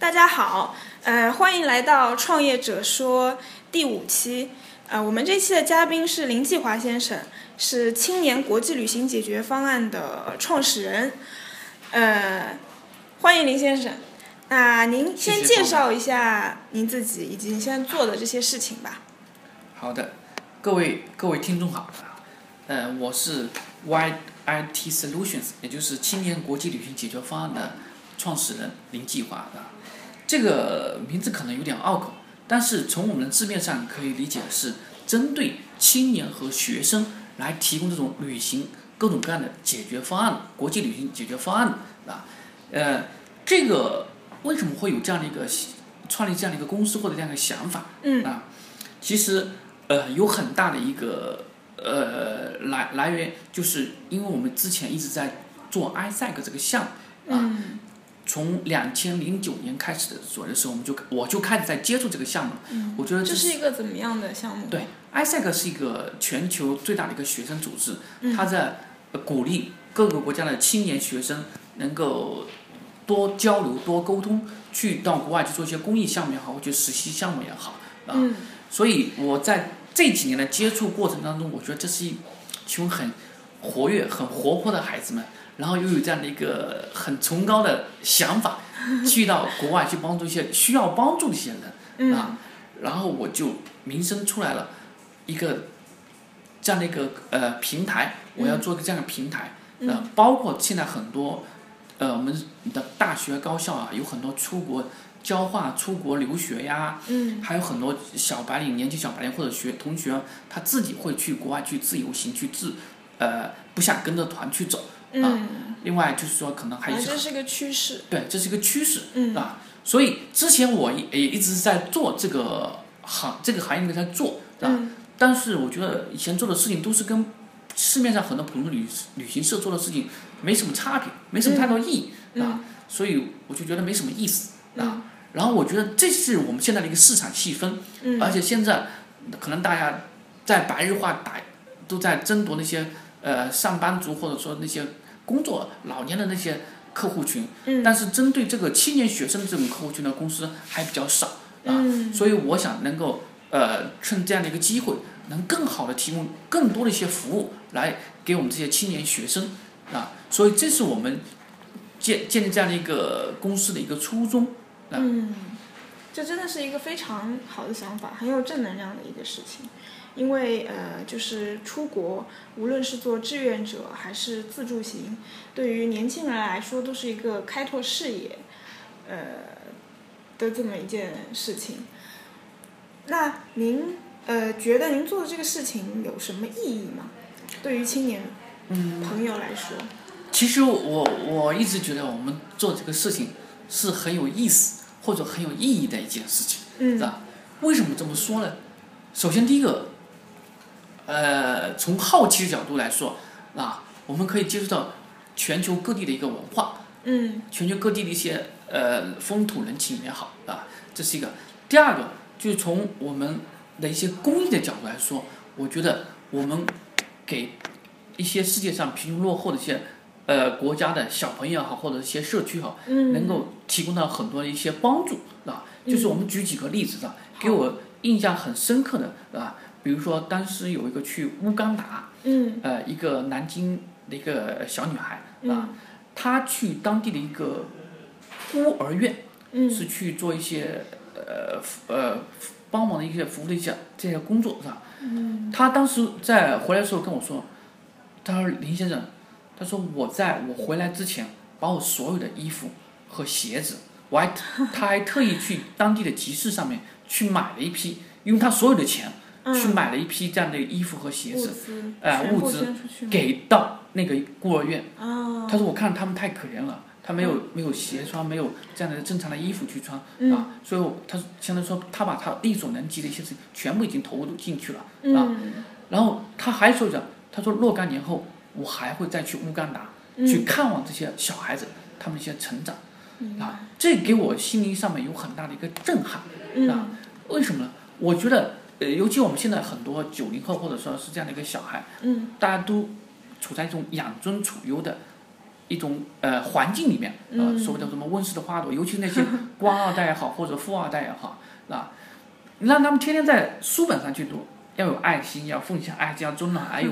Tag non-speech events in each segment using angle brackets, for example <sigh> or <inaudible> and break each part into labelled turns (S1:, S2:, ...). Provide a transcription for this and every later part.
S1: 大家好，呃，欢迎来到创业者说第五期。呃，我们这期的嘉宾是林继华先生，是青年国际旅行解决方案的创始人。呃，欢迎林先生。那您先介绍一下您自己以及您现在做的这些事情吧。
S2: 好的，各位各位听众好，呃，我是 YIT Solutions，也就是青年国际旅行解决方案的创始人林继华啊。这个名字可能有点拗口，但是从我们的字面上可以理解是针对青年和学生来提供这种旅行各种各样的解决方案，国际旅行解决方案啊。呃，这个为什么会有这样的一个创立这样的一个公司或者这样的想法？
S1: 嗯
S2: 啊，其实呃有很大的一个呃来来源，就是因为我们之前一直在做 iSec 这个项目啊。
S1: 嗯
S2: 从两千零九年开始的左右的时候，我们就我就开始在接触这个项目。
S1: 嗯，
S2: 我觉得
S1: 这
S2: 是
S1: 是一个怎么样的项目？
S2: 对 ISEC 是一个全球最大的一个学生组织，
S1: 嗯
S2: 它在呃鼓励各个国家的青年学生能够多交流、多沟通，去到国外去做一些公益项目也好，或者实习项目也好啊。
S1: 嗯
S2: 所以我在这几年的接触过程当中，我觉得这是一群很活跃、很活泼的孩子们，然后又有这样的一个很崇高的想法，去到国外去帮助一些需要帮助的一些人
S1: 嗯
S2: 啊。然后我就名声出来了一个这样的一个呃平台，我要做个这样的平台，呃，包括现在很多呃我们的大学高校啊，有很多出国交换、出国留学呀，
S1: 嗯
S2: 还有很多小白领、年轻小白领或者学同学，他自己会去国外去自由行，去自呃不想跟着团去走。
S1: 嗯，
S2: 另外就是说，可能还有
S1: 这是个趋势。
S2: 对，这是一个趋势。
S1: 嗯
S2: 啊，所以之前我也也一直在做这个行这个行业里面在做，是吧？
S1: 嗯
S2: 但是我觉得以前做的事情都是跟市面上很多普通旅旅行社做的事情没什么差别，没什么太多意义、啊，所以我就觉得没什么意思啊。然后我觉得这是我们现在的一个市场细分，
S1: 嗯
S2: 而且现在可能大家在白日化打都在争夺那些呃上班族或者说那些工作老年的那些客户群，
S1: 嗯。
S2: 但是针对这个青年学生的这种客户群的公司还比较少啊，
S1: 嗯。
S2: 所以我想能够呃趁这样的一个机会，能更好的提供更多的一些服务来给我们这些青年学生啊，所以这是我们建建立这样的一个公司的一个初衷。
S1: 嗯，这真的是一个非常好的想法，很有正能量的一个事情。因为呃，就是出国，无论是做志愿者还是自助行，对于年轻人来说都是一个开拓视野，呃的这么一件事情。那您呃觉得您做的这个事情有什么意义吗？对于青年朋友来说，
S2: 其实我我一直觉得我们做这个事情是很有意思或者很有意义的一件事情，
S1: 嗯
S2: 是吧？为什么这么说呢？首先第一个，呃，从好奇的角度来说，啊，我们可以接触到全球各地的一个文化，
S1: 嗯。
S2: 全球各地的一些呃风土人情也好，啊，这是一个。第二个就是从我们的一些公益的角度来说，我觉得我们给一些世界上贫穷落后的一些呃国家的小朋友也好，或者一些社区也好，
S1: 嗯，
S2: 能够提供到很多的一些帮助，啊，就是我们举几个例子啊，给我印象很深刻的啊，比如说当时有一个去乌干达，
S1: 嗯。
S2: 呃，一个南京的一个小女孩
S1: 嗯。
S2: 啊，她去当地的一个孤儿院，
S1: 嗯。
S2: 是去做一些呃呃帮忙的一些服务的一些这些工作是吧？
S1: 嗯。
S2: 她当时在回来的时候跟我说，她说林先生，她说我在我回来之前，把我所有的衣服和鞋子，我还他还特意去当地的集市上面去买了一批，用他所有的钱去
S1: 嗯，
S2: 买了一批这样的衣服和鞋子，
S1: 物资，
S2: 哎
S1: 全部
S2: 物资给到那个孤儿院。
S1: 啊，
S2: 他说我看他们太可怜了，他没有没有鞋穿，没有这样的正常的衣服去穿
S1: 嗯。
S2: 啊，所以我他相当于说他把他力所能及的一些事情全部已经投入进去了。
S1: 啊。
S2: 然后他还说着，他说若干年后我还会再去乌干达、去看望这些小孩子，他们一些成长
S1: 嗯
S2: 啊，这给我心灵上面有很大的一个震撼。啊。
S1: 嗯
S2: 为什么呢？我觉得，呃，尤其我们现在很多九零后或者说是这样的一个小孩，
S1: 嗯。
S2: 大家都处在一种养尊处优的一种呃环境里面，呃所谓的什么温室的花朵，尤其那些官二代也好或者富二代也好，啊，让他们天天在书本上去读，要有爱心，要奉献爱，要尊老爱幼，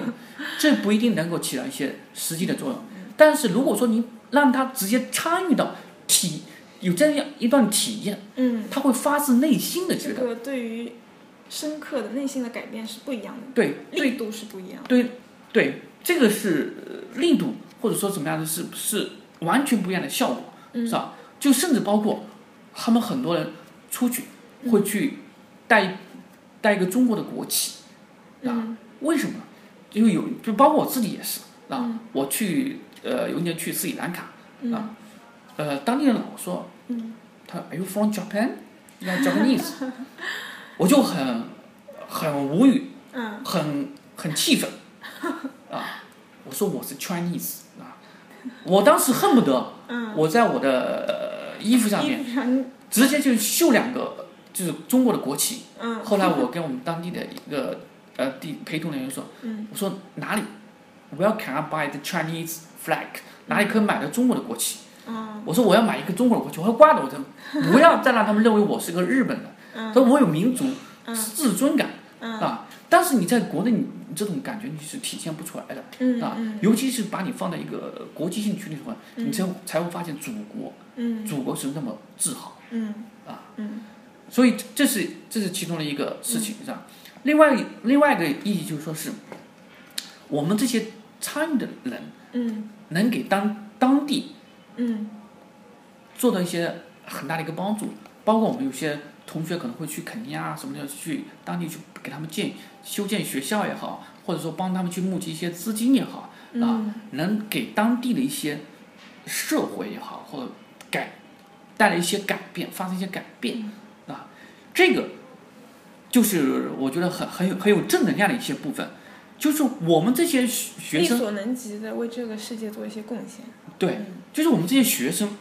S2: 这不一定能够起到一些实际的作用。但是如果说你让他直接参与到体有这样一段体验，
S1: 嗯，
S2: 他会发自内心的觉得，
S1: 这个对于深刻的内心的改变是不一样的，
S2: 对对
S1: 力度是不一样的。
S2: 对对，这个是呃力度或者说怎么样的是是完全不一样的效果，
S1: 嗯
S2: 是吧？就甚至包括他们很多人出去会去带带一个中国的国旗，啊，
S1: 嗯
S2: 为什么？因为有就包括我自己也是啊，
S1: 嗯
S2: 我去呃有一年去斯里兰卡，
S1: 嗯
S2: 啊呃当地人老说，
S1: 嗯
S2: 他 Are you from Japan？<laughs> 要 Japanese，<laughs> 我就很很无语，
S1: 嗯
S2: 很很气愤 <laughs> 啊！我说我是 Chinese 啊，我当时恨不得
S1: 嗯，
S2: 我在我的呃衣服上面直接就绣两个就是中国的国旗。
S1: 嗯
S2: 后来我跟我们当地的一个呃地陪同人员说，
S1: 嗯
S2: 我说哪里，Where can I buy the Chinese flag？哪里可以买到中国的国旗？
S1: 嗯
S2: 我说我要买一个中国的国旗，我要挂着我这，不要再让他们认为我是个日本人。
S1: 嗯。
S2: 说我有民族
S1: 嗯。
S2: 自尊感
S1: 嗯。
S2: 啊，但是你在国内你你这种感觉你是体现不出来的啊尤其是把你放在一个国际性群体的话，
S1: 嗯。
S2: 你才才会发现祖国，
S1: 嗯。
S2: 祖国是那么自豪。
S1: 嗯。
S2: 啊。
S1: 嗯。
S2: 所以这是这是其中的一个事情，是吧？另外另外一个意义就是说是，我们这些参与的人
S1: 嗯。
S2: 能给当当地
S1: 嗯。
S2: 做到一些很大的一个帮助，包括我们有些同学可能会去肯尼亚什么的去当地去给他们建修建学校也好，或者说帮他们去募集一些资金也好，啊，
S1: 嗯。
S2: 能给当地的一些社会也好，或者改带来一些改变，发生一些改变啊，这个就是我觉得很很有很有正能量的一些部分，就是我们这些学生
S1: 力所能及的为这个世界做一些贡献。
S2: 对，
S1: 嗯。
S2: 就是我们这些学生，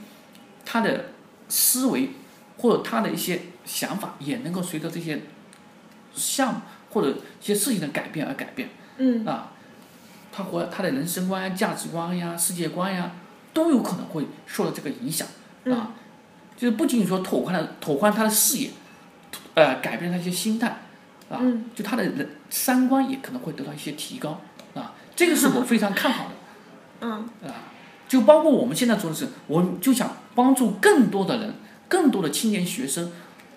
S2: 他的思维或者他的一些想法，也能够随着这些项目或者一些事情的改变而改变
S1: 嗯
S2: 啊。他活他的人生观呀、价值观呀、世界观呀，都有可能会受到这个影响
S1: 嗯
S2: 啊。就是不仅仅说拓宽了拓宽他的视野，呃，改变他一些心态啊，
S1: 嗯
S2: 就他的人三观也可能会得到一些提高啊。这个是我非常看好的。<laughs>
S1: 嗯
S2: 啊，就包括我们现在做的事，我就想帮助更多的人，更多的青年学生，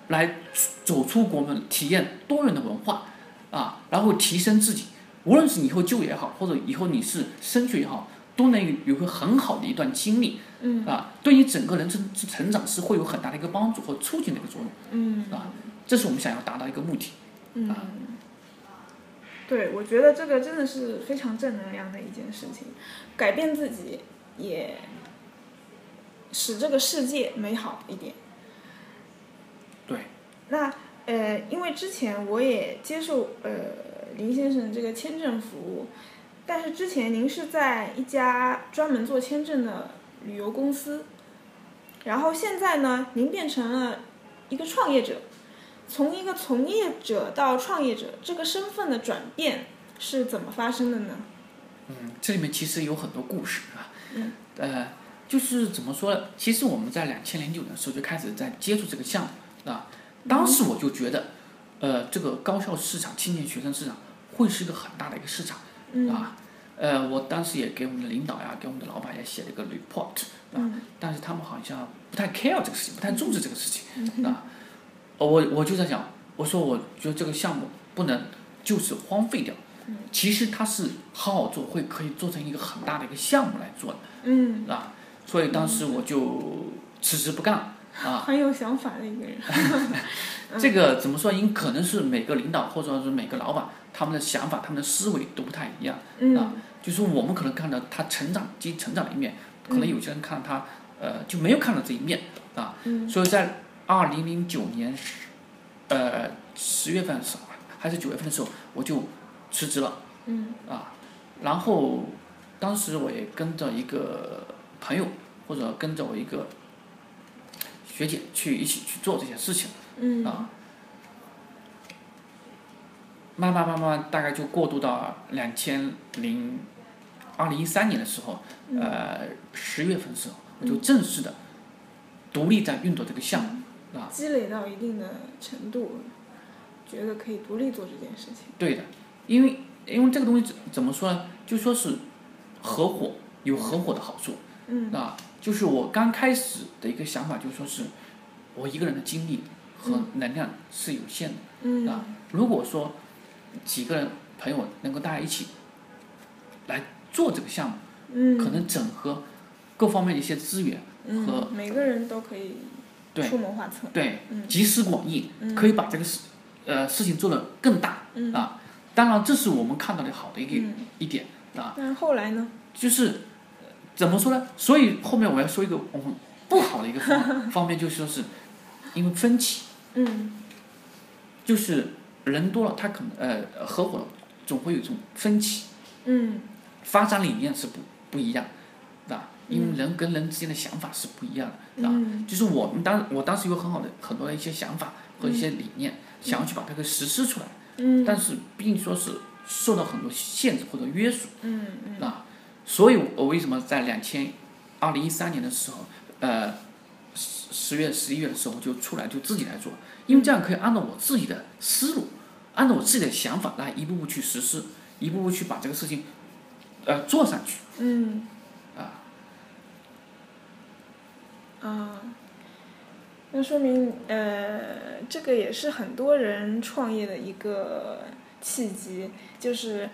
S2: 来走出国门，体验多元的文化，啊，然后提升自己，无论是以后就业也好，或者以后你是升学也好，都能有有个很好的一段经历，
S1: 嗯
S2: 啊，对你整个人生成长是会有很大的一个帮助和促进的一个作用，
S1: 嗯
S2: 啊，这是我们想要达到一个目的。
S1: 嗯，对，我觉得这个真的是非常正能量的一件事情，改变自己也使这个世界美好一点。
S2: 对。
S1: 那呃，因为之前我也接受呃林先生这个签证服务，但是之前您是在一家专门做签证的旅游公司，然后现在呢，您变成了一个创业者。从一个从业者到创业者，这个身份的转变是怎么发生的呢？
S2: 嗯，这里面其实有很多故事啊。
S1: 嗯。
S2: 呃，就是怎么说呢？其实我们在两千零九年的时候就开始在接触这个项目啊。当时我就觉得，呃，这个高校市场、青年学生市场会是一个很大的一个市场
S1: 嗯。
S2: 啊。呃，我当时也给我们的领导呀，给我们的老板也写了一个 report 啊，
S1: 嗯。
S2: 但是他们好像不太 care 这个事情，不太重视这个事情。
S1: 嗯
S2: 啊，我我就在想，我说我觉得这个项目不能就此荒废掉，
S1: 嗯。
S2: 其实它是好好做，会可以做成一个很大的一个项目来做的，
S1: 嗯，
S2: 啊，所以当时我就辞职不干啊。
S1: 很有想法的一个人。<laughs> <laughs>
S2: 这个怎么说？因可能是每个领导或者是每个老板他们的想法、他们的思维都不太一样。
S1: 嗯
S2: 就是我们可能看到他成长及成长的一面，可能有些人看到他呃就没有看到这一面啊。
S1: 嗯
S2: 所以在二零零九年十呃十月份的时候还是九月份的时候，我就辞职了
S1: 嗯
S2: 啊。然后当时我也跟着一个朋友或者跟着我一个学姐去一起去做这些事情
S1: 嗯
S2: 啊。慢慢慢慢，大概就过渡到两千零二零一三年的时候，呃，十月份的时候，我就正式的独立在运作这个项目，啊，
S1: 积累到一定的程度，觉得可以独立做这件事情。
S2: 对的，因为因为这个东西怎怎么说呢？就说是合伙有合伙的好处，
S1: 嗯
S2: 啊，就是我刚开始的一个想法，就说是我一个人的精力和能量是有限的。
S1: 嗯
S2: 啊，如果说几个人朋友能够大家一起来做这个项目，
S1: 嗯，
S2: 可能整合各方面的一些资源，和
S1: 嗯，每个人都可以
S2: 对
S1: 出谋划策。
S2: 对
S1: 嗯，
S2: 集思广益，
S1: 嗯
S2: 可以把这个事呃事情做得更大
S1: 嗯
S2: 啊。当然，这是我们看到的好的一个
S1: 嗯，
S2: 一点啊，
S1: 那后来呢？
S2: 就是呃怎么说呢？所以后面我要说一个我们不好的一个方 <laughs> 方面，就是说是因为分歧，
S1: 嗯。
S2: 就是人多了，他可能呃合伙总会有一种分歧。
S1: 嗯。
S2: 发展理念是不不一样的，啊因为
S1: 嗯。
S2: 人跟人之间的想法是不一样的，啊，
S1: 嗯？
S2: 就是我们当我当时有很好的很多的一些想法和一些理念，想要去把它给实施出来，
S1: 嗯。
S2: 但是并说是受到很多限制或者约束，
S1: 嗯嗯。
S2: 啊，所以我为什么在两千二零一三年的时候，呃，十十月十一月的时候就出来就自己来做，因为这样可以按照我自己的思路，按照我自己的想法来一步步去实施，一步步去把这个事情，呃，做上去。
S1: 嗯
S2: 啊
S1: 啊，那说明呃，这个也是很多人创业的一个契机，就是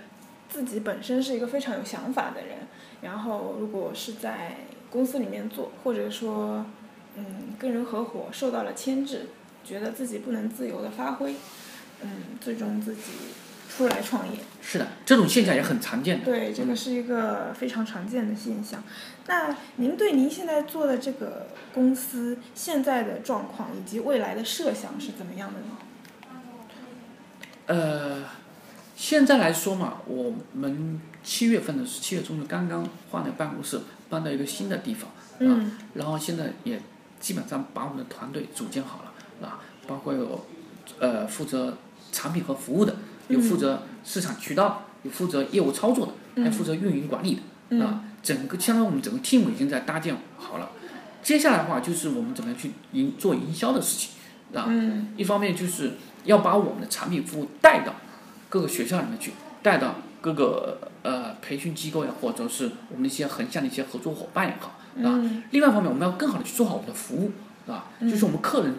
S1: 自己本身是一个非常有想法的人，然后如果是在公司里面做，或者说嗯跟人合伙受到了牵制，觉得自己不能自由的发挥，嗯，最终自己出来创业。
S2: 是的，这种现象也很常见的。
S1: 对，这个是一个非常常见的现象。那您对您现在做的这个公司现在的状况以及未来的设想是怎么样的呢？
S2: 呃，现在来说嘛，我们七月份的是七月中旬刚刚换了办公室，搬到一个新的地方，
S1: 嗯。
S2: 然后现在也基本上把我们的团队组建好了，啊，包括有呃负责产品和服务的，有负责市场渠道，有负责业务操作的，还有负责运营管理的，
S1: 嗯。
S2: 啊，整个相当于我们整个 team 已经在搭建好了。接下来的话就是我们怎么样去营做营销的事情，啊，
S1: 嗯。
S2: 一方面就是要把我们的产品服务带到各个学校里面去，带到各个呃培训机构呀，或者是我们的一些横向的一些合作伙伴也好，啊。
S1: 嗯
S2: 另外一方面，我们要更好的去做好我们的服务，是吧？就是我们客人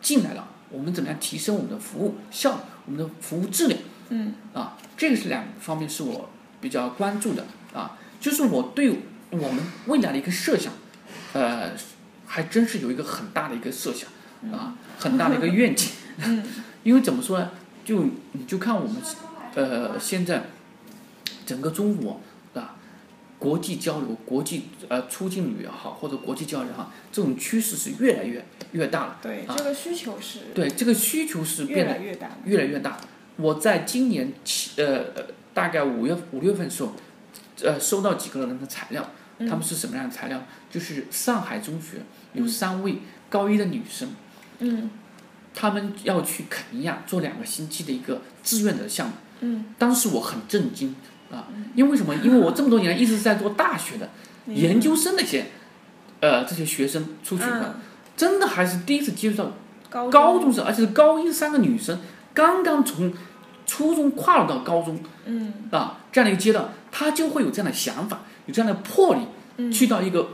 S2: 进来了，我们怎么样提升我们的服务效率，我们的服务质量
S1: 嗯
S2: 啊？这个是两方面是我比较关注的啊。就是我对我们未来的一个设想，呃，还真是有一个很大的一个设想啊，很大的一个愿景。<laughs>
S1: 嗯 <laughs>
S2: 因为怎么说呢？就你就看我们呃现在整个中国啊，国际交流、国际呃出境旅也好，或者国际交流也好，这种趋势是越来越越大了。
S1: 对，
S2: 啊
S1: 这个需求是
S2: 对，这个需求是
S1: 越
S2: 变得
S1: 来越大。
S2: 越来越大。我在今年七呃呃大概五月五月份的时候，呃收到几个人的材料，
S1: 嗯
S2: 他们是什么样的材料？就是上海中学有三位高一的女生，
S1: 嗯
S2: 她们要去肯尼亚做两个星期的一个志愿者项目。
S1: 嗯，
S2: 当时我很震惊啊，因为为什么？因为我这么多年一直是在做大学的
S1: 嗯
S2: 研究生那些，呃，这些学生出去的，
S1: 嗯。
S2: 真的还是第一次接触到
S1: 高
S2: 高中生，而且是高一三个女生，刚刚从初中跨入到高中
S1: 嗯。
S2: 啊这样的一个阶段，她就会有这样的想法，有这样的魄力，
S1: 嗯。
S2: 去到一个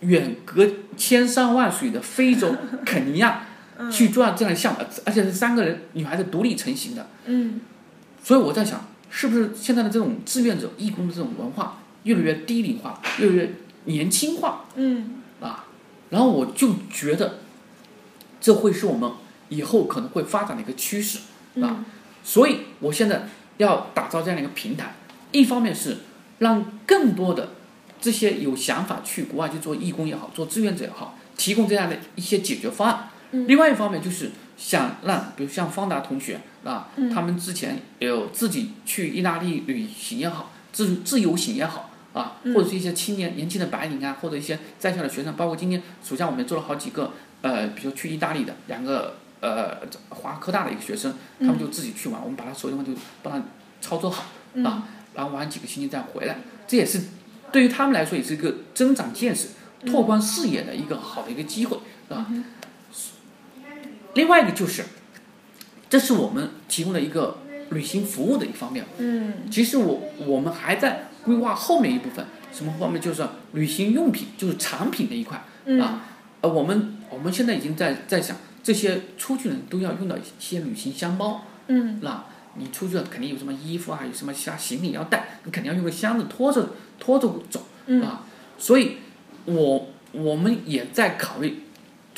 S2: 远隔千山万水的非洲 <laughs> 肯尼亚
S1: 嗯
S2: 去做这样的项目，而且是三个人女孩子独立成型的。
S1: 嗯
S2: 所以我在想，是不是现在的这种志愿者、义工的这种文化越来越低龄化，越来越年轻化
S1: 嗯
S2: 啊？然后我就觉得，这会是我们以后可能会发展的一个趋势啊。
S1: 嗯
S2: 所以我现在要打造这样的一个平台，一方面是让更多的这些有想法去国外去做义工也好，做志愿者也好，提供这样的一些解决方案。
S1: 嗯。
S2: 另外一方面就是想让，比如像方达同学啊，
S1: 嗯。
S2: 他们之前有自己去意大利旅行也好，自自由行也好啊，
S1: 嗯。
S2: 或者是一些青年年轻的白领啊，或者一些在校的学生，包括今天暑假我们也做了好几个，呃，比如去意大利的两个呃华科大的一个学生，他们就自己去玩，我们把他手机上就帮他操作好
S1: 嗯。
S2: 啊，然后玩几个星期再回来。这也是对于他们来说也是一个增长见识、拓宽视野的一个好的一个机会，是吧？另外一个就是，这是我们提供的一个旅行服务的一方面。
S1: 嗯
S2: 其实我我们还在规划后面一部分，什么方面？就是旅行用品，就是产品的一块
S1: 嗯
S2: 啊。呃，我们我们现在已经在在想，这些出去人都要用到一些旅行箱包，
S1: 嗯
S2: 那你出去了肯定有什么衣服啊，有什么其他行李要带，你肯定要用个箱子拖着拖着走
S1: 嗯
S2: 啊。所以我我们也在考虑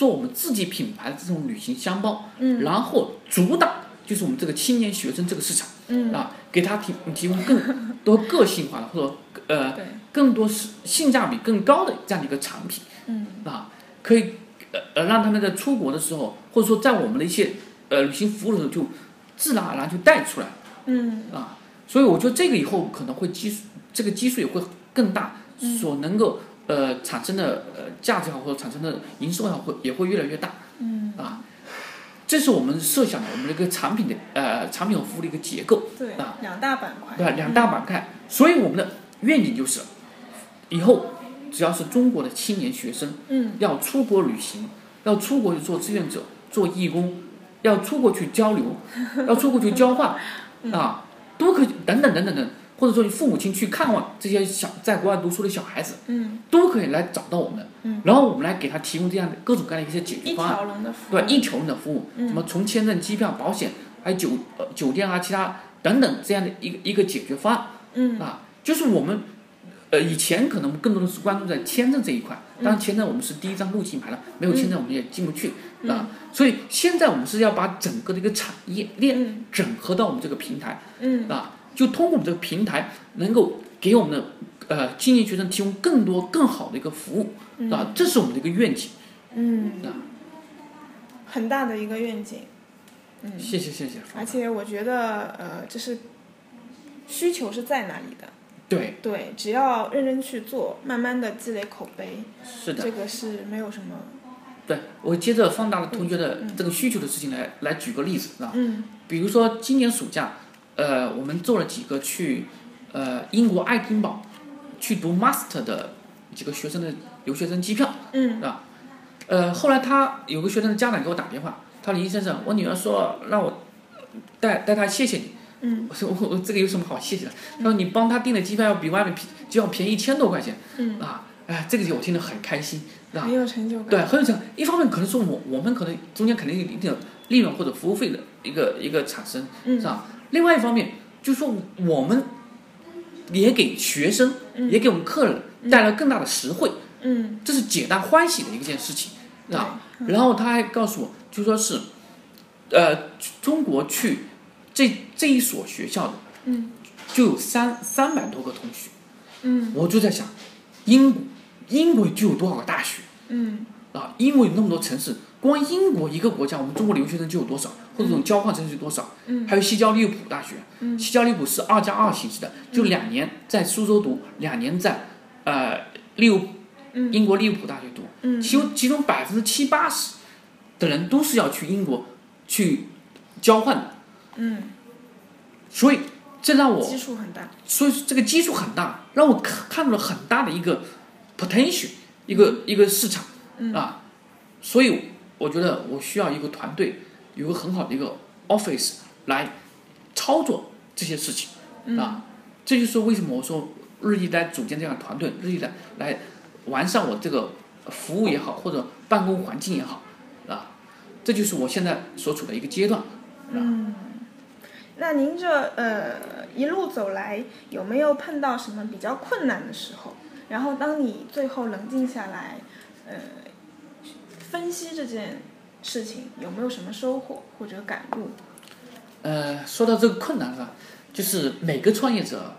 S2: 做我们自己品牌的这种旅行箱包，
S1: 嗯。
S2: 然后主打就是我们这个青年学生这个市场。
S1: 嗯，
S2: 啊，给他提提供更多个性化的或者呃，更多是性价比更高的这样的一个产品
S1: 嗯。
S2: 啊，可以呃呃让他们在出国的时候，或者说在我们的一些呃旅行服务的时候就自然而然就带出来
S1: 嗯。
S2: 啊，所以我觉得这个以后可能会基数这个基数也会更大，
S1: 嗯。
S2: 所能够呃产生的呃价值也好或者产生的营收也好会也会越来越大
S1: 嗯，
S2: 啊。这是我们设想的我们的一个产品的呃产品和服务的一个结构。
S1: 对
S2: 啊，
S1: 两大板块，
S2: 对？两大板块，所以我们的愿景就是，以后只要是中国的青年学生
S1: 嗯
S2: 要出国旅行，要出国去做志愿者、做义工，要出国去交流，<laughs> 要出国去交换，啊，都可以等等等等等，或者说你父母亲去看望这些小在国外读书的小孩子，
S1: 嗯，
S2: 都可以来找到我们，
S1: 嗯。
S2: 然后我们来给他提供这样的各种各样的一些解决方案。
S1: 条龙的服务，
S2: 对，一条龙的服务，
S1: 嗯。
S2: 什么从签证、机票、保险，还有酒呃酒店啊，其他等等这样的一个一个解决方案
S1: 嗯。
S2: 啊，就是我们呃以前可能更多的是关注在签证这一块，
S1: 嗯。
S2: 当然签证我们是第一张入境牌了，没有签证我们也进不去啊，所以现在我们是要把整个的一个产业链
S1: 嗯。
S2: 整合到我们这个平台
S1: 嗯。
S2: 啊，就通过我们这个平台能够给我们的呃青年学生提供更多更好的一个服务啊，这是我们的一个愿景。
S1: 嗯。
S2: 啊，
S1: 很大的一个愿景，嗯。
S2: 谢谢谢谢，
S1: 而且我觉得呃，就是需求是在哪里的，
S2: 对，
S1: 对，只要认真去做，慢慢的积累口碑，
S2: 是的。
S1: 这个是没有什么，
S2: 对，我接着放大了同学的这个需求的事情来来举个例子啊，
S1: 嗯。
S2: 比如说今年暑假，呃，我们做了几个去呃英国爱丁堡去读 master 的几个学生的留学生机票，
S1: 嗯
S2: 呃，后来他有个学生的家长给我打电话，他说李先生，我女儿说让我带带她谢谢你，
S1: 嗯
S2: 我说我我这个有什么好谢谢的？他说你帮他订的机票要比外面便就要便宜一千多块钱
S1: 嗯，
S2: 啊，哎，这个就我听得很开心，是吧？
S1: 很有成就感，
S2: 对，很有成。一方面可能说我我们可能中间肯定有一定的利润或者服务费的一个一个产生，
S1: 嗯。
S2: 是吧？另外一方面就是说我们也给学生、也给我们客人带来更大的实惠，
S1: 嗯。
S2: 这是皆大欢喜的一件事情，是吧？
S1: 对
S2: 然后他还告诉我，就说是，呃，中国去这这一所学校的
S1: 嗯。
S2: 就有三三百多个同学，
S1: 嗯。
S2: 我就在想，英国英国就有多少个大学？
S1: 嗯。
S2: 啊，英国有那么多城市，光英国一个国家，我们中国留学生就有多少，或者这种交换生是多少？
S1: 嗯。
S2: 还有西交利物浦大学，
S1: 嗯。
S2: 西交利物浦是二加二形式的，就两年在苏州读，两年在呃利物
S1: 嗯。
S2: 英国利物浦大学读，
S1: 嗯。
S2: 其中其中百分之七八十的人都是要去英国去交换的，
S1: 嗯，
S2: 所以这让我
S1: 基数很大，
S2: 所以这个基数很大，让我看看到了很大的一个 potential，一个一个市场啊，所以我觉得我需要一个团队，有个很好的一个 office 来操作这些事情啊，这就是为什么我说日益在组建这样的团队，日益来来完善我这个服务也好，或者办公环境也好啊，这就是我现在所处的一个阶段。
S1: 嗯那您这呃一路走来，有没有碰到什么比较困难的时候？然后当你最后冷静下来，呃，分析这件事情，有没有什么收获或者感悟？
S2: 呃，说到这个困难啊，就是每个创业者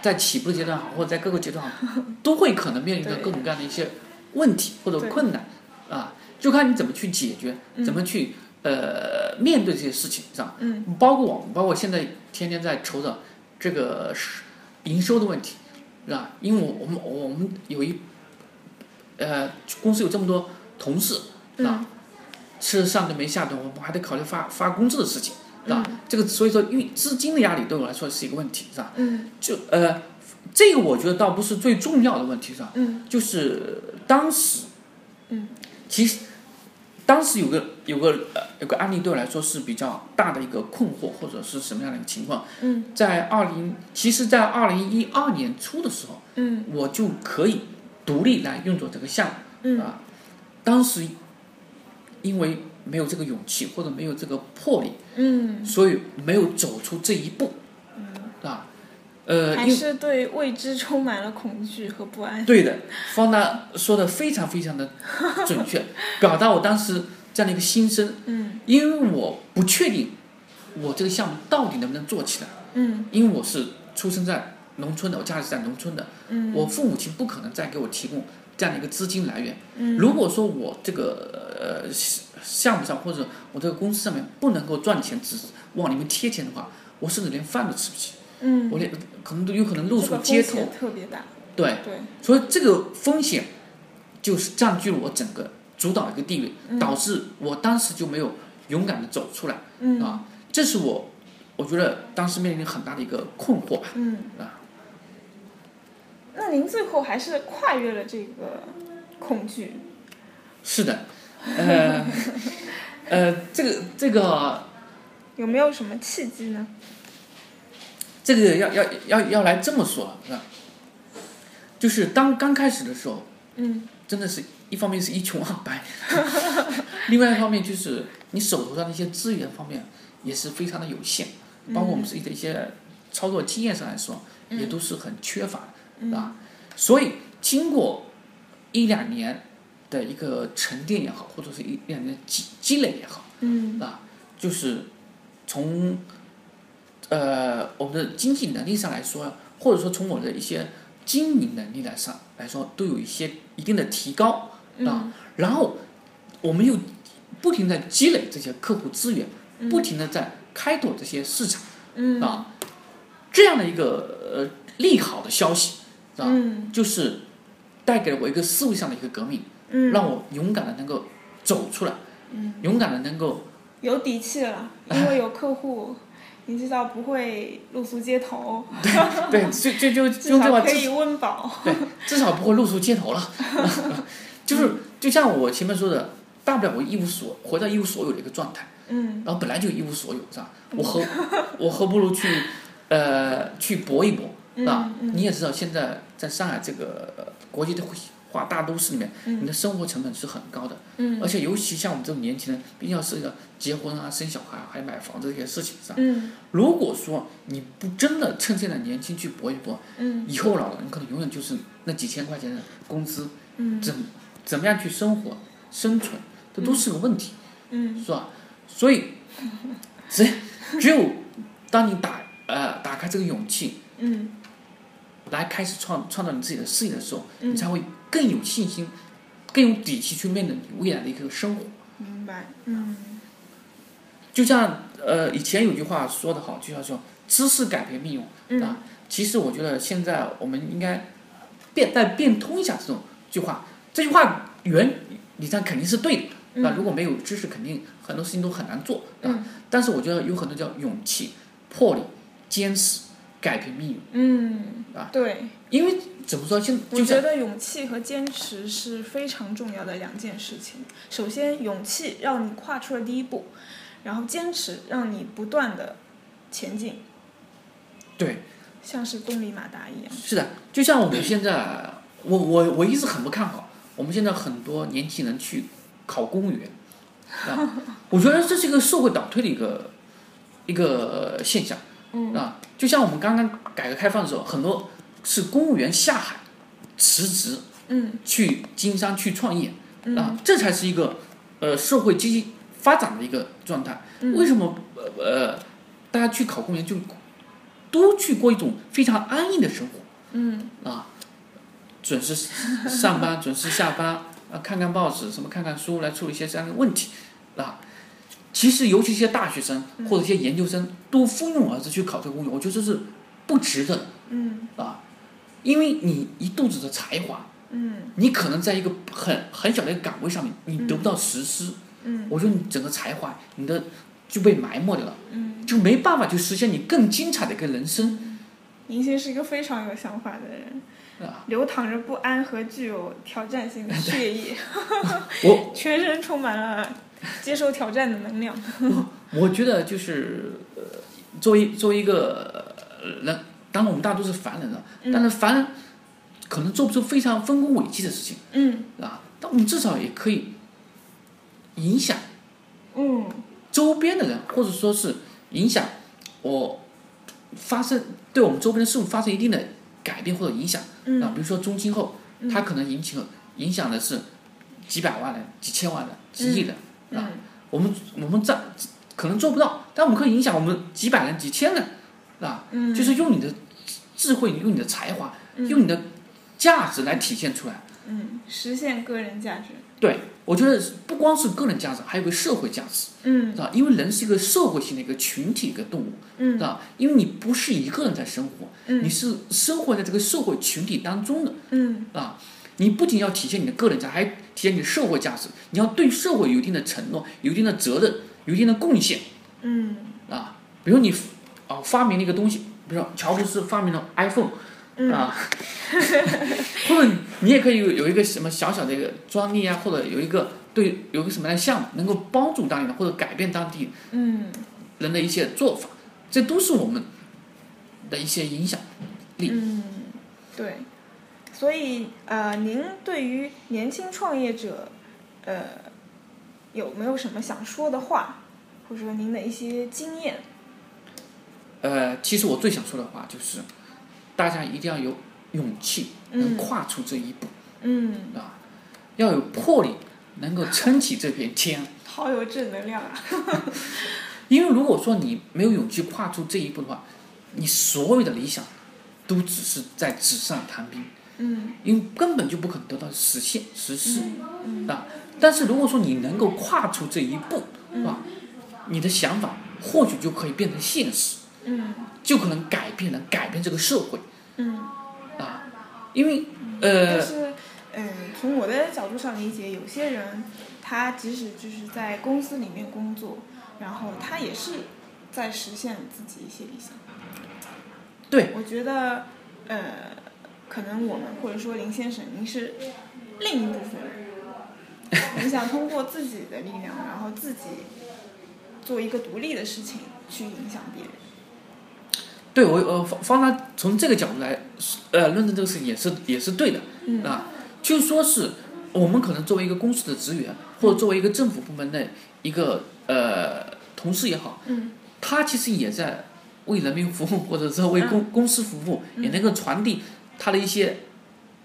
S2: 在起步阶段好，或者在各个阶段好，<laughs> 都会可能面临着各种各样的一些问题或者困难啊，就看你怎么去解决，怎么去呃面对这些事情是吧。
S1: 嗯
S2: 包括我，包括现在天天在愁着这个是营收的问题，是吧？因为我我们我们有一呃公司有这么多同事，是吧？吃上顿没下顿，我们还得考虑发发工资的事情，是吧？这个所以说运资金的压力对我来说是一个问题，是吧？
S1: 嗯
S2: 就呃这个我觉得倒不是最重要的问题，是吧？
S1: 嗯
S2: 就是当时，
S1: 嗯，
S2: 其实当时有个有个呃有个案例对我来说是比较大的一个困惑，或者是什么样的一个情况？
S1: 嗯
S2: 在二零，其实，在二零一二年初的时候，
S1: 嗯
S2: 我就可以独立来运作这个项目。
S1: 嗯
S2: 啊，当时因为没有这个勇气或者没有这个魄力，
S1: 嗯，
S2: 所以没有走出这一步，嗯。啊，呃，
S1: 还是对未知充满了恐惧和不安。
S2: 对的，方达说的非常非常的准确，表达我当时这样的一个心声，
S1: 嗯。
S2: 因为我不确定我这个项目到底能不能做起来，
S1: 嗯。
S2: 因为我是出生在农村的，我家里是在农村的，
S1: 嗯。
S2: 我父母亲不可能再给我提供这样的一个资金来源。
S1: 嗯
S2: 如果说我这个呃项目上或者我这个公司上面不能够赚钱，只往里面贴钱的话，我甚至连饭都吃不起，
S1: 嗯，
S2: 我连可能都有可能露
S1: 这个
S2: 宿街头。
S1: 特别大。
S2: 对，
S1: 对，
S2: 所以这个风险就是占据了我整个主导的一个地位，导致我当时就没有勇敢的走出来
S1: 嗯
S2: 啊，这是我我觉得当时面临很大的一个困惑吧。
S1: 嗯
S2: 啊。
S1: 那您最后还是跨越了这个恐惧。
S2: 是的，呃呃，这个这个
S1: 有没有什么契机呢？
S2: 这个要要要要来这么说，是吧？就是当刚开始的时候，
S1: 嗯
S2: 真的是一方面是一穷二白，<laughs> 另外一方面就是你手头上的一些资源方面也是非常的有限，包括我们自己的一些操作经验上来说，也都是很缺乏的，是吧？所以经过一两年的一个沉淀也好，或者是一两年积积累也好，
S1: 嗯
S2: 啊，就是从呃我们的经济能力上来说，或者说从我的一些经营能力来上来说，都有一些一定的提高啊。然后我们又不停的积累这些客户资源，不停的在开拓这些市场
S1: 嗯
S2: 啊，这样的一个呃利好的消息啊，
S1: 嗯
S2: 就是带给了我一个思维上的一个革命，
S1: 嗯，
S2: 让我勇敢的能够走出来，嗯勇敢的能够。
S1: 有底气了，<laughs> 因为有客户，你知道不会露宿街头，
S2: 对，就就就 <laughs>
S1: 至少可以温饱。<laughs>
S2: 对，至少不会露宿街头了。就是就像我前面说的，大不了我一无所回到一无所有的一个状态，
S1: 嗯
S2: 然后本来就一无所有，是吧？我何我何不如去呃去搏一搏，是吧？
S1: 嗯。
S2: 你也知道，现在在上海这个呃国际的化大都市里面，你的生活成本是很高的，
S1: 嗯。
S2: 而且尤其像我们这种年轻人，毕竟要涉及到结婚啊、生小孩啊，还有买房子这些事情上。
S1: 嗯。
S2: 如果说你不真的趁现在年轻去搏一搏，
S1: 嗯。
S2: 以后老了，你可能永远就是那几千块钱的工资，
S1: 嗯。
S2: 怎怎么样去生活、生存，这都是个问题，
S1: 嗯。
S2: 是吧？所以，只 <laughs> 只有当你打呃打开这个勇气，
S1: 嗯
S2: 来开始创创造你自己的事业的时候，
S1: 嗯
S2: 你才会更有信心、更有底气去面对你未来的一个生活。
S1: 明白。嗯
S2: 就像呃以前有句话说的好，就叫做“知识改变命运”，
S1: 嗯
S2: 啊，其实我觉得现在我们应该变再变通一下这种句话。这句话原理上肯定是对的，那、如果没有知识，肯定很多事情都很难做，啊。
S1: 嗯
S2: 但是我觉得有很多叫勇气、魄力、坚持改变命运，
S1: 嗯
S2: 啊，
S1: 对，
S2: 因为怎么说，就我
S1: 觉得勇气和坚持是非常重要的两件事情。首先，勇气让你跨出了第一步，然后坚持让你不断的前进，
S2: 对，
S1: 像是动力马达一样。
S2: 是的，就像我们现在，我我我一直很不看好，我们现在很多年轻人去考公务员，啊，<laughs> 我觉得这是一个社会倒退的一个一个现象，
S1: 嗯
S2: 啊，就像我们刚刚改革开放的时候，很多是公务员下海辞职
S1: 嗯
S2: 去经商去创业，
S1: 嗯
S2: 啊，这才是一个呃社会积极发展的一个状态。
S1: 嗯
S2: 为什么呃呃大家去考公务员就都去过一种非常安逸的生活？
S1: 嗯
S2: 啊，准时上班，准时下班，啊，看看报纸，什么看看书，来处理一些这样的问题，啊，其实尤其一些大学生或者一些研究生都蜂拥而至去考这个公务员，我觉得这是不值得的
S1: 嗯。
S2: 啊，因为你一肚子的才华，
S1: 嗯。
S2: 你可能在一个很很小的一个岗位上面，你得不到实施，
S1: 嗯。
S2: 我觉得你整个才华，你的就被埋没掉了，
S1: 嗯。
S2: 就没办法去实现你更精彩的一个人生。
S1: 银星是一个非常有想法的人，
S2: 啊
S1: 流淌着不安和具有挑战性的血液，<laughs>
S2: 我 <laughs>
S1: 全身充满了 <laughs> 接受挑战的能量。<laughs>
S2: 我觉得就是呃，作为作为一个呃人，当然我们大多是凡人了，但是凡人可能做不出非常丰功伟绩的事情
S1: 嗯
S2: 啊，但我们至少也可以影响
S1: 嗯
S2: 周边的人，或者说是影响我发生对我们周边的事物发生一定的改变或者影响。
S1: 嗯
S2: 啊，比如说中今后，他可能引起了影响的是几百万人、几千万人、几亿人。
S1: 嗯
S2: 我们我们在可能做不到，但我们可以影响我们几百人、几千人，啊，
S1: 嗯，
S2: 就是用你的智慧、用你的才华、用你的价值来体现出来。
S1: 嗯，实现个人价值。
S2: 对，我觉得不光是个人价值，还有个社会价值，
S1: 嗯
S2: 是吧？因为人是一个社会性的一个群体一个动物，
S1: 嗯
S2: 是吧？因为你不是一个人在生活，
S1: 嗯
S2: 你是生活在这个社会群体当中的。
S1: 嗯
S2: 啊，你不仅要体现你的个人价值，还体现你的社会价值。你要对社会有一定的承诺，有一定的责任，有一定的贡献
S1: 嗯
S2: 啊。比如你啊发明了一个东西，比如说乔布斯发明了 iPhone
S1: 嗯
S2: 啊，<laughs> 或者你也可以有有一个什么小小的一个专利啊，或者有一个对有个什么样的项目能够帮助当地人或者改变当地
S1: 嗯
S2: 人的一些做法，这都是我们的一些影响。力
S1: 嗯，对。所以呃，您对于年轻创业者，呃，有没有什么想说的话，或者说您的一些经验？
S2: 呃，其实我最想说的话就是，大家一定要有勇气，能跨出这一步、
S1: 嗯，
S2: 啊，要有魄力，能够撑起这片天。
S1: 好有正能量啊！<laughs>
S2: 因为如果说你没有勇气跨出这一步的话，你所有的理想都只是在纸上谈兵，
S1: 嗯
S2: 因为根本就不可能得到实现实施啊。但是如果说你能够跨出这一步，啊，你的想法或许就可以变成现实，
S1: 嗯
S2: 就可能改变了改变这个社会
S1: 嗯。
S2: 啊。因为
S1: 但
S2: 呃，
S1: 是，嗯，从我的角度上理解，有些人他即使就是在公司里面工作，然后他也是在实现自己一些理想。
S2: 对，
S1: 我觉得，呃，可能我们或者说林先生，您是另一部分人，<laughs> 你想通过自己的力量，然后自己做一个独立的事情去影响别人。
S2: 对我呃方方他从这个角度来呃论证这个事情也是也是对的
S1: 嗯。
S2: 啊，就说是我们可能作为一个公司的职员，或者作为一个政府部门的一个呃同事也好，
S1: 嗯。
S2: 他其实也在为人民服务，或者说为公、公司服务，
S1: 嗯。
S2: 也能够传递他的一些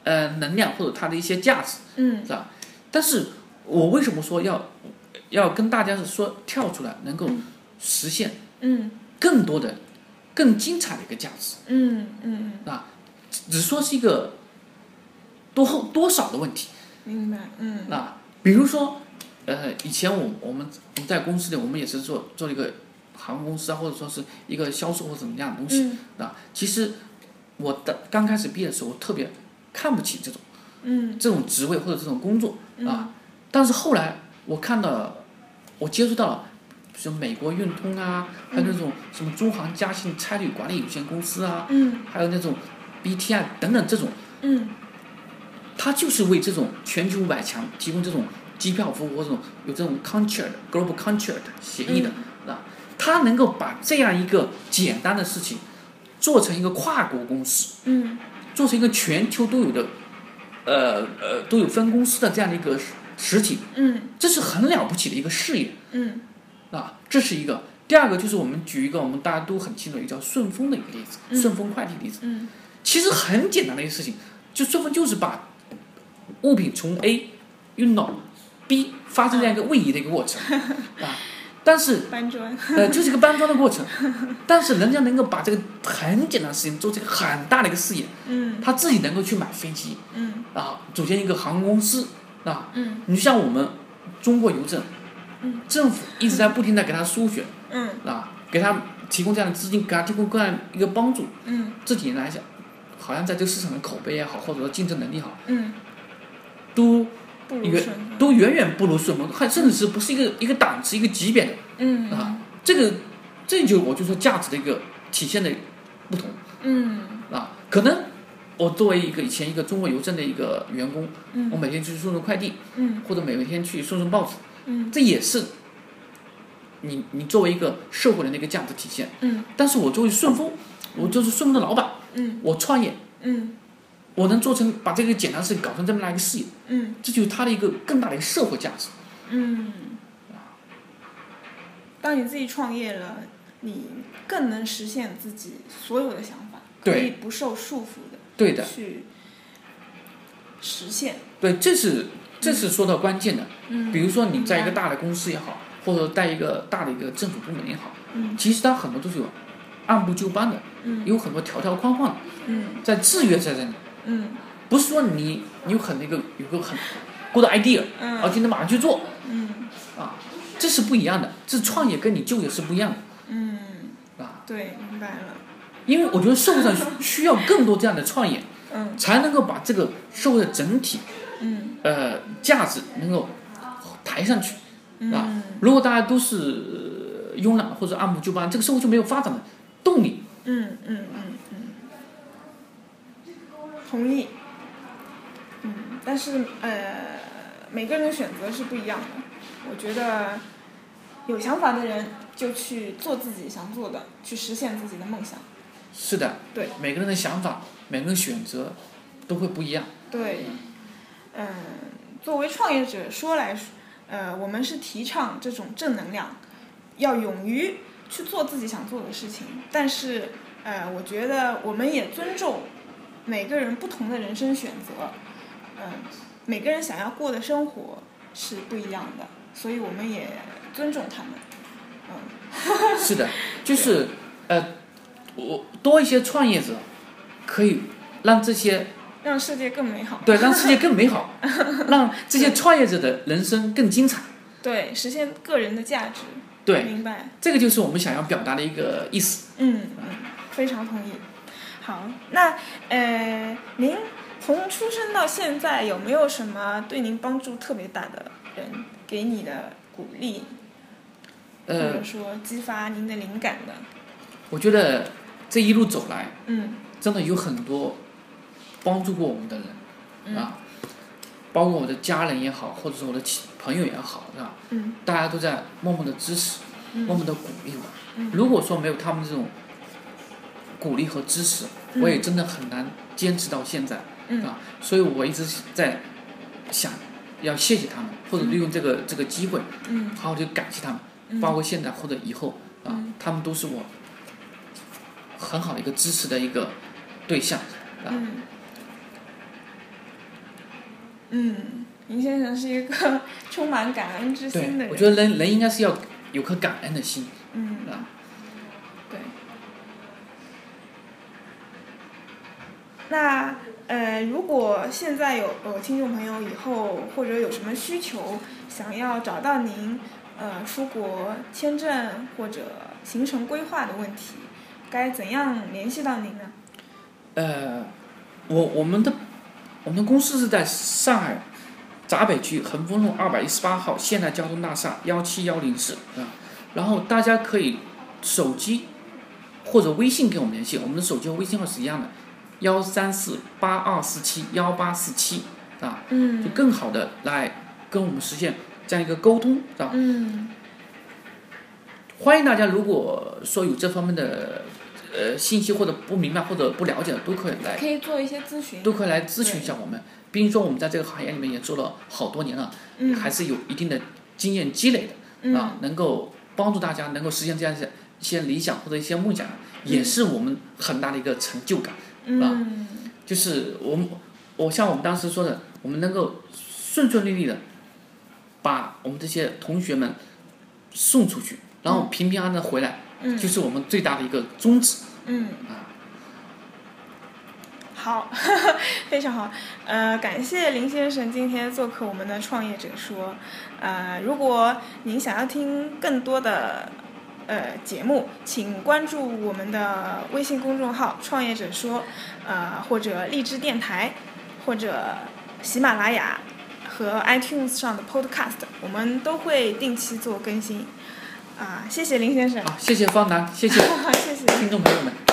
S2: 呃能量或者它的一些价值，
S1: 嗯
S2: 是吧？但是我为什么说要要跟大家是说跳出来，能够实现
S1: 嗯
S2: 更多的、更精彩的一个价值？
S1: 嗯嗯，啊
S2: 只说是一个多后多少的问题
S1: 明白。嗯
S2: 啊。比如说，呃，以前我我们我们在公司里，我们也是做做一个航空公司啊，或者说是一个销售或者怎么样的东西、
S1: 嗯
S2: 啊。其实我的刚开始毕业的时候，我特别看不起这种
S1: 嗯
S2: 这种职位或者这种工作啊。但是后来我看到，我接触到了。比如美国运通啊，还有那种什么中航嘉信差旅管理有限公司啊，
S1: 嗯
S2: 还有那种 BTI 等等这种
S1: 嗯
S2: 它就是为这种全球五百强提供这种机票服务或者有这种 contract global contract 协议的，啊，它能够把这样一个简单的事情做成一个跨国公司，
S1: 嗯
S2: 做成一个全球都有的，呃呃都有分公司的这样的一个实实体，
S1: 嗯
S2: 这是很了不起的一个事业
S1: 嗯
S2: 啊，这是一个。第二个就是我们举一个我们大家都很清楚的一个叫顺丰的一个例子，
S1: 嗯
S2: 顺丰快递例子。
S1: 嗯
S2: 其实很简单的一个事情，就顺丰就是把物品从 A 运到 B 发生这样一个位移的一个过程 <laughs> 啊。但是
S1: 搬砖。
S2: 呃，就是一个搬砖的过程，<laughs> 但是人家能够把这个很简单的事情做这个很大的一个事业，
S1: 嗯
S2: 他自己能够去买飞机
S1: 嗯
S2: 啊，组建一个航空公司啊。
S1: 嗯
S2: 你就像我们中国邮政，嗯政府一直在不停的给他输血
S1: 嗯
S2: 啊，给他提供这样的资金，给他提供各样一个帮助。
S1: 嗯
S2: 这几年来讲，好像在这个市场的口碑也好，或者说竞争能力好，
S1: 嗯，
S2: 都远。都远远不如顺丰，还甚至是不是一个一个档次、一个级别的
S1: 嗯
S2: 啊？这个这就我就说价值的一个体现的不同
S1: 嗯
S2: 啊，可能我作为一个以前一个中国邮政的一个员工，
S1: 嗯
S2: 我每天去送送快递，
S1: 嗯
S2: 或者每天去送送报纸，
S1: 嗯
S2: 这也是你你作为一个社会人的一个价值体现。
S1: 嗯
S2: 但是我作为顺丰，我就是顺丰的老板，
S1: 嗯
S2: 我创业，
S1: 嗯
S2: 我能做成把这个简单的事情搞成这么大一个事业，
S1: 嗯。
S2: 这就是它的一个更大的一个社会价值。
S1: 嗯，当你自己创业了，你更能实现自己所有的想法，可以不受束缚的
S2: 对的，
S1: 去实现。
S2: 对，这是这是说到关键的。
S1: 嗯。
S2: 比如说你在一个大的公司也好，或者在一个大的一个政府部门也好，
S1: 嗯。
S2: 其实它很多都是有按部就班的，
S1: 嗯。
S2: 有很多条条框框的，
S1: 嗯。
S2: 在制约在这里。
S1: 嗯。
S2: 不是说你你有很那个有个很 good idea，
S1: 嗯。
S2: 而且你马上去做。
S1: 嗯。
S2: 啊，这是不一样的。这创业跟你就业是不一样的。
S1: 嗯，
S2: 啊，
S1: 对，明白了。
S2: 因为我觉得社会上需需要更多这样的创业，
S1: 嗯。
S2: 才能够把这个社会的整体
S1: 嗯。
S2: 呃价值能够抬上去。啊。
S1: 嗯
S2: 如果大家都是呃慵懒或者按部就班，这个社会就没有发展的动力。
S1: 嗯嗯嗯嗯，同意。嗯，但是呃，每个人的选择是不一样的。我觉得有想法的人就去做自己想做的，去实现自己的梦想。
S2: 是的，
S1: 对，
S2: 每个人的想法，每个人选择都会不一样。
S1: 对，嗯，作为创业者说来说，呃，我们是提倡这种正能量，要勇于去做自己想做的事情。但是，呃，我觉得我们也尊重每个人不同的人生选择，嗯、每个人想要过的生活是不一样的，所以我们也尊重他们。嗯 <laughs>
S2: 是的，就是呃，我多一些创业者，可以让这些
S1: 让世界更美好。
S2: 对让世界更美好，<laughs> 让这些创业者的人生更精彩。
S1: 对，实现个人的价值。
S2: 对，
S1: 明白。
S2: 这个就是我们想要表达的一个意思。
S1: 嗯嗯，非常同意。好，那呃，您从出生到现在有没有什么对您帮助特别大的人给你的鼓励，或
S2: 呃
S1: 者，说激发您的灵感的？
S2: 我觉得这一路走来，
S1: 嗯
S2: 真的有很多帮助过我们的人
S1: 嗯
S2: 啊，包括我的家人也好，或者是我的朋友也好，是吧？
S1: 嗯
S2: 大家都在默默的支持，默
S1: 嗯
S2: 默的鼓励我。
S1: 嗯
S2: 如果说没有他们这种鼓励和支持，我也真的很难坚持到现在
S1: 嗯
S2: 啊。所以我一直在想要谢谢他们，或者利用这个这个机会，
S1: 嗯
S2: 好好去感谢他们，
S1: 嗯
S2: 包括现在或者以后啊
S1: 嗯，
S2: 他们都是我很好的一个支持的一个对象啊。
S1: 嗯嗯，林先生是一个 <laughs> 充满感恩之心的
S2: 对，
S1: 人。
S2: 我觉得人人应该是要有颗感恩的心
S1: 嗯
S2: 啊。
S1: 那呃，如果现在有呃听众朋友以后或者有什么需求，想要找到您，呃，出国签证或者行程规划的问题，该怎样联系到您呢？
S2: 呃，我我们的我们的公司是在上海闸北区恒丰路二百一十八号现代交通大厦幺七幺零室啊，然后大家可以手机或者微信跟我们联系，我们的手机和微信号是一样的，幺三四八二四七幺八四七啊，就
S1: 嗯
S2: 更好的来跟我们实现这样一个沟通，是吧？
S1: 嗯
S2: 欢迎大家，如果说有这方面的呃信息或者不明白或者不了解的，都可以来
S1: 可以做一些咨询。
S2: 都可以来咨询一下我们。毕竟说我们在这个行业里面也做了好多年了，
S1: 嗯
S2: 还是有一定的经验积累的、
S1: 嗯
S2: 啊，能够帮助大家能够实现这样的一些理想或者一些梦想，也是我们很大的一个成就感。
S1: 嗯
S2: 就是我们，我像我们当时说的，我们能够顺顺利利的把我们这些同学们送出去，然后平平安安的回来，
S1: 嗯
S2: 就是我们最大的一个宗旨。
S1: 嗯，好，<laughs> 非常好。呃，感谢林先生今天做客我们的创业者说。呃，如果您想要听更多的呃节目，请关注我们的微信公众号“创业者说”，呃，或者荔枝电台，或者喜马拉雅和 iTunes 上的 Podcast，我们都会定期做更新。啊、谢谢林先生，
S2: 好，谢谢方楠，谢谢 <laughs>
S1: 谢谢。
S2: 听众朋友们。